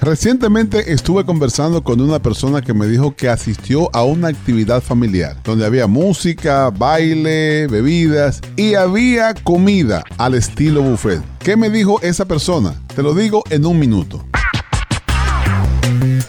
Recientemente estuve conversando con una persona que me dijo que asistió a una actividad familiar donde había música, baile, bebidas y había comida al estilo buffet. ¿Qué me dijo esa persona? Te lo digo en un minuto.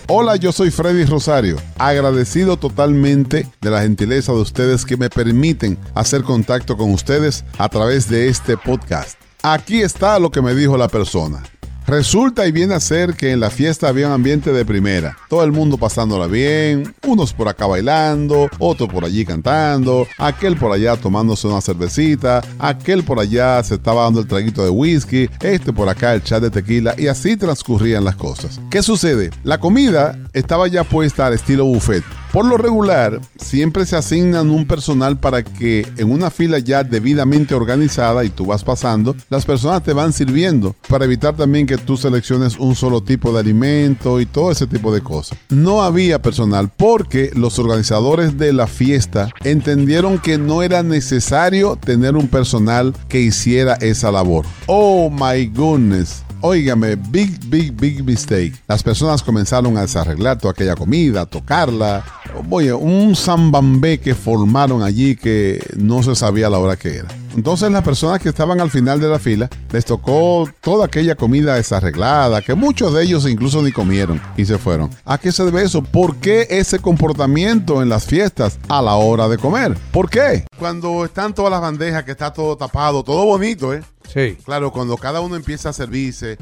Hola, yo soy Freddy Rosario, agradecido totalmente de la gentileza de ustedes que me permiten hacer contacto con ustedes a través de este podcast. Aquí está lo que me dijo la persona. Resulta y viene a ser que en la fiesta había un ambiente de primera. Todo el mundo pasándola bien, unos por acá bailando, otro por allí cantando, aquel por allá tomándose una cervecita, aquel por allá se estaba dando el traguito de whisky, este por acá el chat de tequila y así transcurrían las cosas. ¿Qué sucede? La comida estaba ya puesta al estilo buffet. Por lo regular, siempre se asignan un personal para que en una fila ya debidamente organizada y tú vas pasando, las personas te van sirviendo para evitar también que tú selecciones un solo tipo de alimento y todo ese tipo de cosas. No había personal porque los organizadores de la fiesta entendieron que no era necesario tener un personal que hiciera esa labor. Oh my goodness. Óigame, big, big, big mistake. Las personas comenzaron a desarreglar toda aquella comida, tocarla. Oye, un zambambé que formaron allí que no se sabía la hora que era. Entonces las personas que estaban al final de la fila les tocó toda aquella comida desarreglada, que muchos de ellos incluso ni comieron y se fueron. ¿A qué se debe eso? ¿Por qué ese comportamiento en las fiestas a la hora de comer? ¿Por qué? Cuando están todas las bandejas, que está todo tapado, todo bonito, ¿eh? Sí. Claro, cuando cada uno empieza a servirse,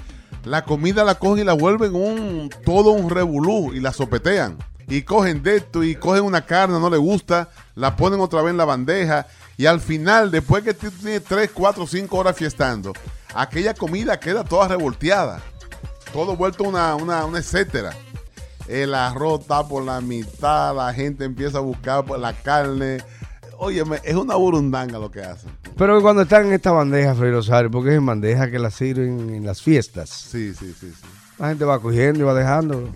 la comida la cogen y la vuelven un todo un revolú y la sopetean. Y cogen de esto y cogen una carne, no le gusta, la ponen otra vez en la bandeja y al final, después que tú tienes 3, 4, 5 horas fiestando, aquella comida queda toda revolteada. Todo vuelto una, una, una etcétera. El arroz está por la mitad, la gente empieza a buscar por la carne. Óyeme, es una burundanga lo que hacen. Pero cuando están en esta bandeja, Freddy Rosario, porque es en bandeja que la sirven en las fiestas, Sí, sí, sí, sí. la gente va cogiendo y va dejando.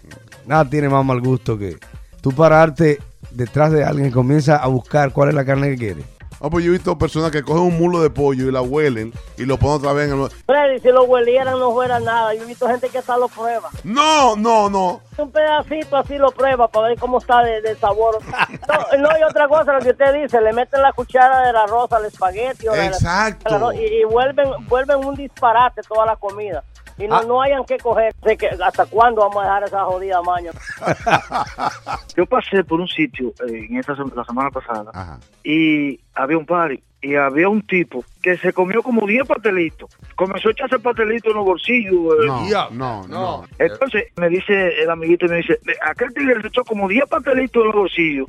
Nada tiene más mal gusto que tú pararte detrás de alguien y comienza a buscar cuál es la carne que quiere. Oh, pues yo he visto personas que cogen un mulo de pollo y la huelen y lo ponen otra vez en el... Freddy, si lo huelieran no fuera nada. Yo he visto gente que hasta lo prueba. No, no, no. Un pedacito así lo prueba para ver cómo está de, de sabor. No, no, y otra cosa, lo que usted dice, le meten la cuchara del arroz al espagueti o de la- Exacto. arroz y, y vuelven, vuelven un disparate toda la comida. Y no, Ah. no hayan que coger. Que ¿Hasta cuándo vamos a dejar esa jodida maña? Yo pasé por un sitio eh, en esta la semana pasada Ajá. y había un party y había un tipo que se comió como 10 pastelitos. Comenzó a echarse pastelitos en los bolsillos. eh. No, no. No. Entonces me dice el amiguito, me dice, aquel tigre se echó como 10 pastelitos en los bolsillos,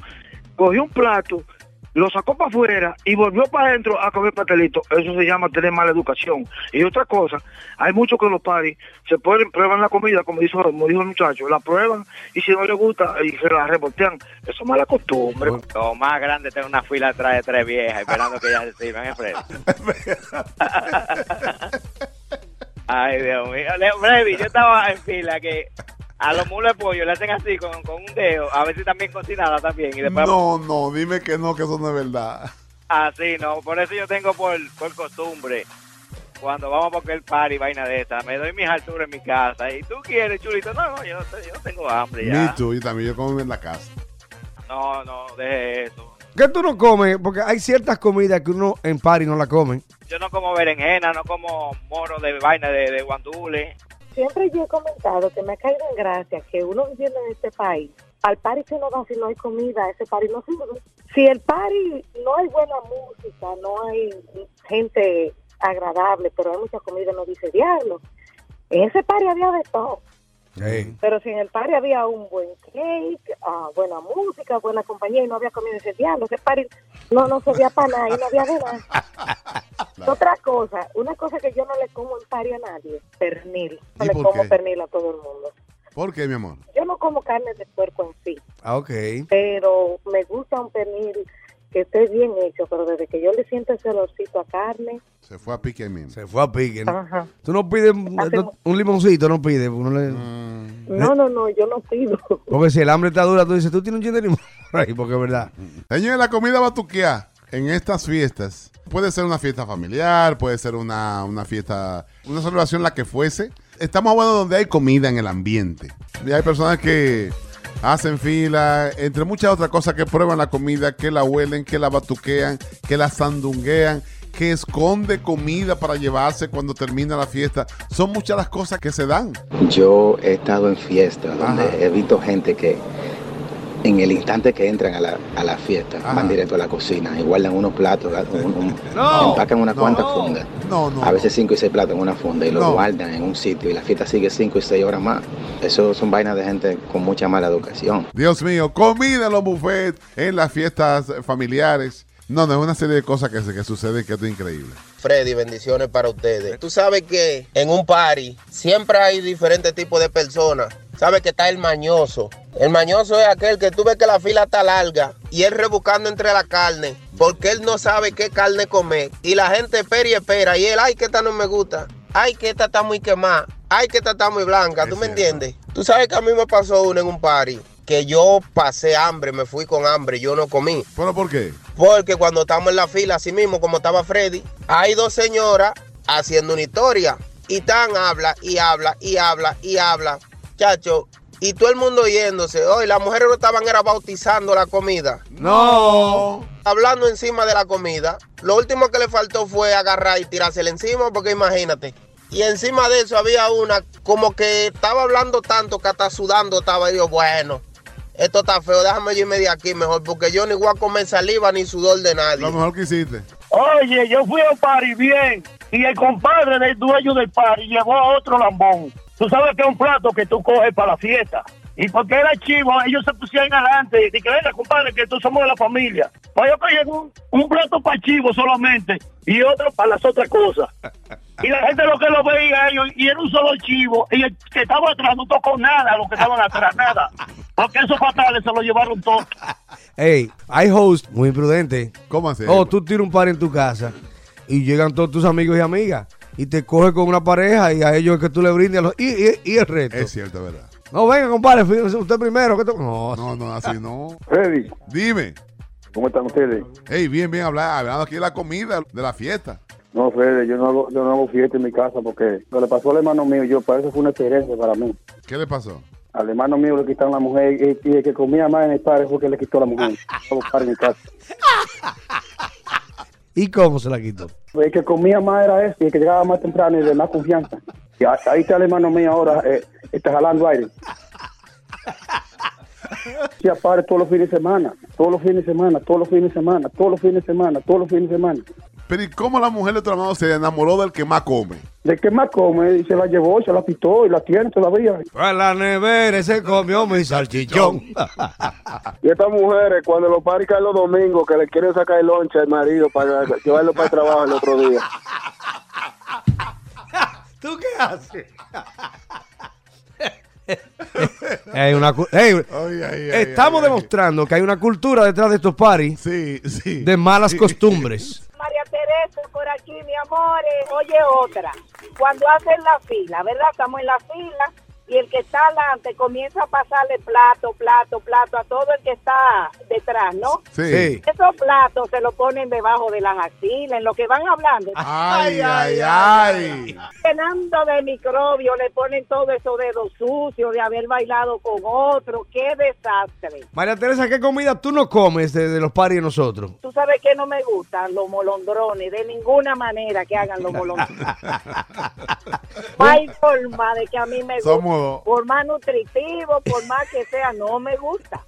cogió un plato, lo sacó para afuera y volvió para adentro a comer pastelitos. Eso se llama tener mala educación. Y otra cosa, hay muchos que los paris se pueden prueban la comida, como dijo, como dijo el muchacho, la prueban y si no les gusta y se la reportean. Eso es mala costumbre. Lo más grande tener una fila atrás de tres viejas esperando que ellas se sirvan, ¿eh, Freddy? Ay, Dios mío. Le- Freddy, yo estaba en fila que a los mulos de pollo le hacen así con, con un dedo, a ver si están bien cocinadas también. Y después No, no, dime que no, que eso no es verdad. así, ¿no? Por eso yo tengo por, por costumbre, cuando vamos a cualquier party, vaina de esta, me doy mis alturas en mi casa. ¿Y tú quieres, chulito? No, no, yo, yo tengo hambre ya. too, yo también, yo como en la casa. No, no, deje eso. ¿Qué tú no comes? Porque hay ciertas comidas que uno en party no la comen. Yo no como berenjena, no como moro de vaina de, de guandule. Siempre yo he comentado que me ha caído en gracia que uno viviendo en este país, al party que uno va si no hay comida, ese party no sirve. Si el party no hay buena música, no hay gente agradable, pero hay mucha comida, no dice diablo. En ese party había de todo. Pero si en el party había un buen cake, ah, buena música, buena compañía y no había comida, ese diablo, ese party no, no servía para nada y no había de nada. Otra cosa, una cosa que yo no le como en party a nadie, pernil. No ¿Y le por como qué? pernil a todo el mundo. ¿Por qué, mi amor? Yo no como carne de puerco en sí, Ah, ok. pero me gusta un pernil que esté bien hecho, pero desde que yo le siento ese olorcito a carne, Se fue a pique mismo. Se fue a pique. ¿no? ajá. Tú no pides un, Hacemos- un limoncito, no pides. uno le- Mm, No, no, no, yo no pido. Porque si el hambre está dura, tú dices, tú tienes un gin de limón por ahí, porque es verdad. Señores, la comida batuqueá en estas fiestas puede ser una fiesta familiar, puede ser una, una fiesta, una celebración la que fuese, Estamos hablando donde hay comida en el ambiente. Y hay personas que hacen fila, entre muchas otras cosas que prueban la comida, que la huelen, que la batuquean, que la sandunguean, que esconde comida para llevarse cuando termina la fiesta. Son muchas las cosas que se dan. Yo he estado en fiestas donde Ajá. he visto gente que en el instante que entran a la, a la fiesta Ajá. van directo a la cocina y guardan unos platos, un- un- No. empacan unas No. cuantas fundas. No, no. A veces cinco y seis platos en una funda y los No. guardan en un sitio y la fiesta sigue cinco y seis horas más. Eso son vainas de gente con mucha mala educación. Dios mío, comida en los buffets, en las fiestas familiares. No, no, es una serie de cosas que, se- que suceden que es increíble. Freddy, bendiciones para ustedes. Tú sabes que en un party siempre hay diferentes tipos de personas. Sabes que está el mañoso. El mañoso es aquel que tú ves que la fila está larga y él rebuscando entre la carne porque él no sabe qué carne comer. Y la gente espera y espera y él, ay, que esta no me gusta. Ay, que esta está muy quemada. Ay, que esta está muy blanca. ¿Tú me entiendes? Tú sabes que a mí me pasó uno en un party que yo pasé hambre, me fui con hambre, yo no comí. ¿Pero por qué? Porque cuando estamos en la fila, así mismo como estaba Freddy, hay dos señoras haciendo una historia. Y tan habla y habla y habla y habla. Chacho, y todo el mundo yéndose. Hoy las mujeres no estaban era bautizando la comida. No. Hablando encima de la comida. Lo último que le faltó fue agarrar y tirársela encima, porque imagínate. Y encima de eso había una como que estaba hablando tanto que hasta sudando estaba Y yo. Bueno, esto está feo, déjame irme de aquí mejor, porque yo ni voy a comer saliva ni sudor de nadie. Lo mejor que hiciste. Oye, yo fui al party bien y el compadre del dueño del party llevó a otro lambón. Tú sabes que es un plato que tú coges para la fiesta. Y porque era chivo, ellos se pusieron adelante. Y que venga, compadre, que tú somos de la familia. Pues yo cogí un, un plato para chivo solamente y otro para las otras cosas. Y la gente lo que lo veía ellos, y era un solo chivo. Y el que estaba atrás no tocó nada, los que estaban atrás, nada. Porque esos fatales se lo llevaron todo. Ey, hay host muy imprudente. ¿Cómo así? Oh, tú tiras un par en tu casa y llegan todos tus amigos y amigas y te coge con una pareja y a ellos es que tú le brindes a los, y, y- y el resto. Es cierto, ¿verdad? No, venga, compadre, usted primero. que No, No, no, así no. Freddy, Dime. ¿cómo están ustedes? Hey, bien, bien, habla- hablando aquí de la comida, de la fiesta. No, Freddy, yo no hago, yo no hago fiesta en mi casa porque lo que le pasó al hermano mío, yo, para eso fue una experiencia para mí. ¿Qué le pasó? Al hermano mío le quitaron la mujer y, y el que comía más en el padre fue que le quitó la mujer. a buscar en mi casa. ¿Y cómo se la quitó? El que comía más era ese, y el que llegaba más temprano y de más confianza. Y ahí está el hermano mío ahora, eh, está jalando aire. Sí, aparte todos los fines de semana, todos los fines de semana, todos los fines de semana, todos los fines de semana, todos los fines de semana. Pero ¿y cómo la mujer de tu hermano se enamoró del que más come? ¿De qué más come? Y se la llevó, se la pitó y la tiene todavía. Pues la nevera se comió mi salchichón. Y estas mujeres, cuando los paris caen los domingos, que le quieren sacar el lonche al marido para llevarlo para el trabajo el otro día. ¿Tú qué haces? Hay una cu- Ey, Ay, ay, ay, estamos ay, ay. demostrando que hay una cultura detrás de estos paris Sí, sí. de malas Sí. costumbres. Por aquí, mi amor. eh, Oye, otra. Cuando hacen la fila, ¿verdad? Estamos en la fila y el que está adelante comienza a pasarle plato, plato, plato a todo el que está detrás, ¿no? Sí. Esos platos se los ponen debajo de las axilas, en lo que van hablando. Ay, ay, ay. Llenando de microbios, le ponen todos esos dedos sucios de haber bailado con otro. ¡Qué desastre! María Teresa, ¿qué comida tú no comes de, de los paris de nosotros? Tú sabes que no me gustan los molondrones, de ninguna manera que hagan los molondrones. No hay forma de que a mí me guste. Somos- Por más nutritivo, por más que sea, no me gusta.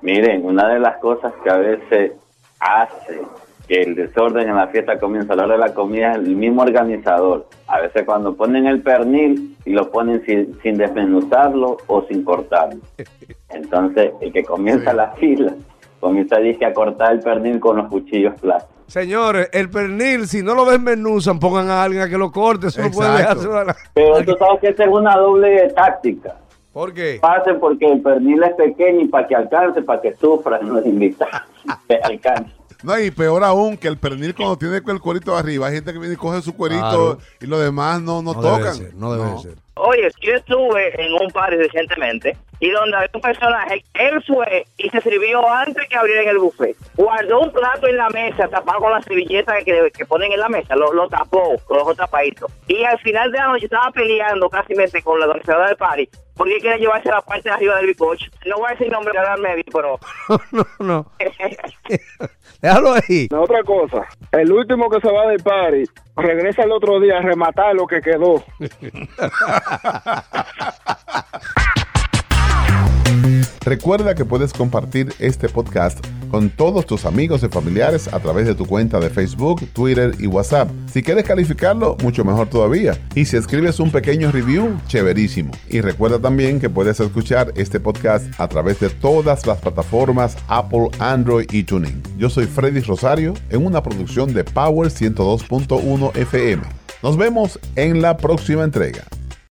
Miren, una de las cosas que a veces hace que el desorden en la fiesta comienza a la hora de la comida es el mismo organizador. A veces cuando ponen el pernil y lo ponen sin, sin desmenuzarlo o sin cortarlo. Entonces, el que comienza Sí. la fila comienza dizque, a cortar el pernil con los cuchillos plásticos. Señores, el pernil, si no lo desmenuzan, pongan a alguien a que lo corte. Eso no puede a la- Pero tú sabes que esa es una doble táctica. ¿Por qué? Pase porque el pernil es pequeño y para que alcance, para que sufran los invitados. Que alcance. No, y peor aún, que el pernil cuando tiene el cuerito arriba, hay gente que viene y coge su cuerito Claro. y los demás no, no, No debe tocan. ser, no debe ser. Oye, yo estuve en un party recientemente y donde había un personaje, él fue y se sirvió antes que abrieran el buffet. Guardó un plato en la mesa, tapado con la servilleta que, que ponen en la mesa, lo, lo tapó, lo dejó tapadito. Y al final de la noche estaba peleando casi con la organizadora del party porque quiere llevarse la parte de arriba del bicocho. No voy a decir nombre de medio, pero... no, no. Déjalo ahí. Otra cosa, el último que se va del party regresa el otro día a rematar lo que quedó. Recuerda que puedes compartir este podcast con todos tus amigos y familiares a través de tu cuenta de Facebook, Twitter y WhatsApp. Si quieres calificarlo, mucho mejor todavía. Y si escribes un pequeño review, chéverísimo. Y recuerda también que puedes escuchar este podcast a través de todas las plataformas Apple, Android y Tuning. Yo soy Freddy Rosario en una producción de Power 102.1 FM. Nos vemos en la próxima entrega.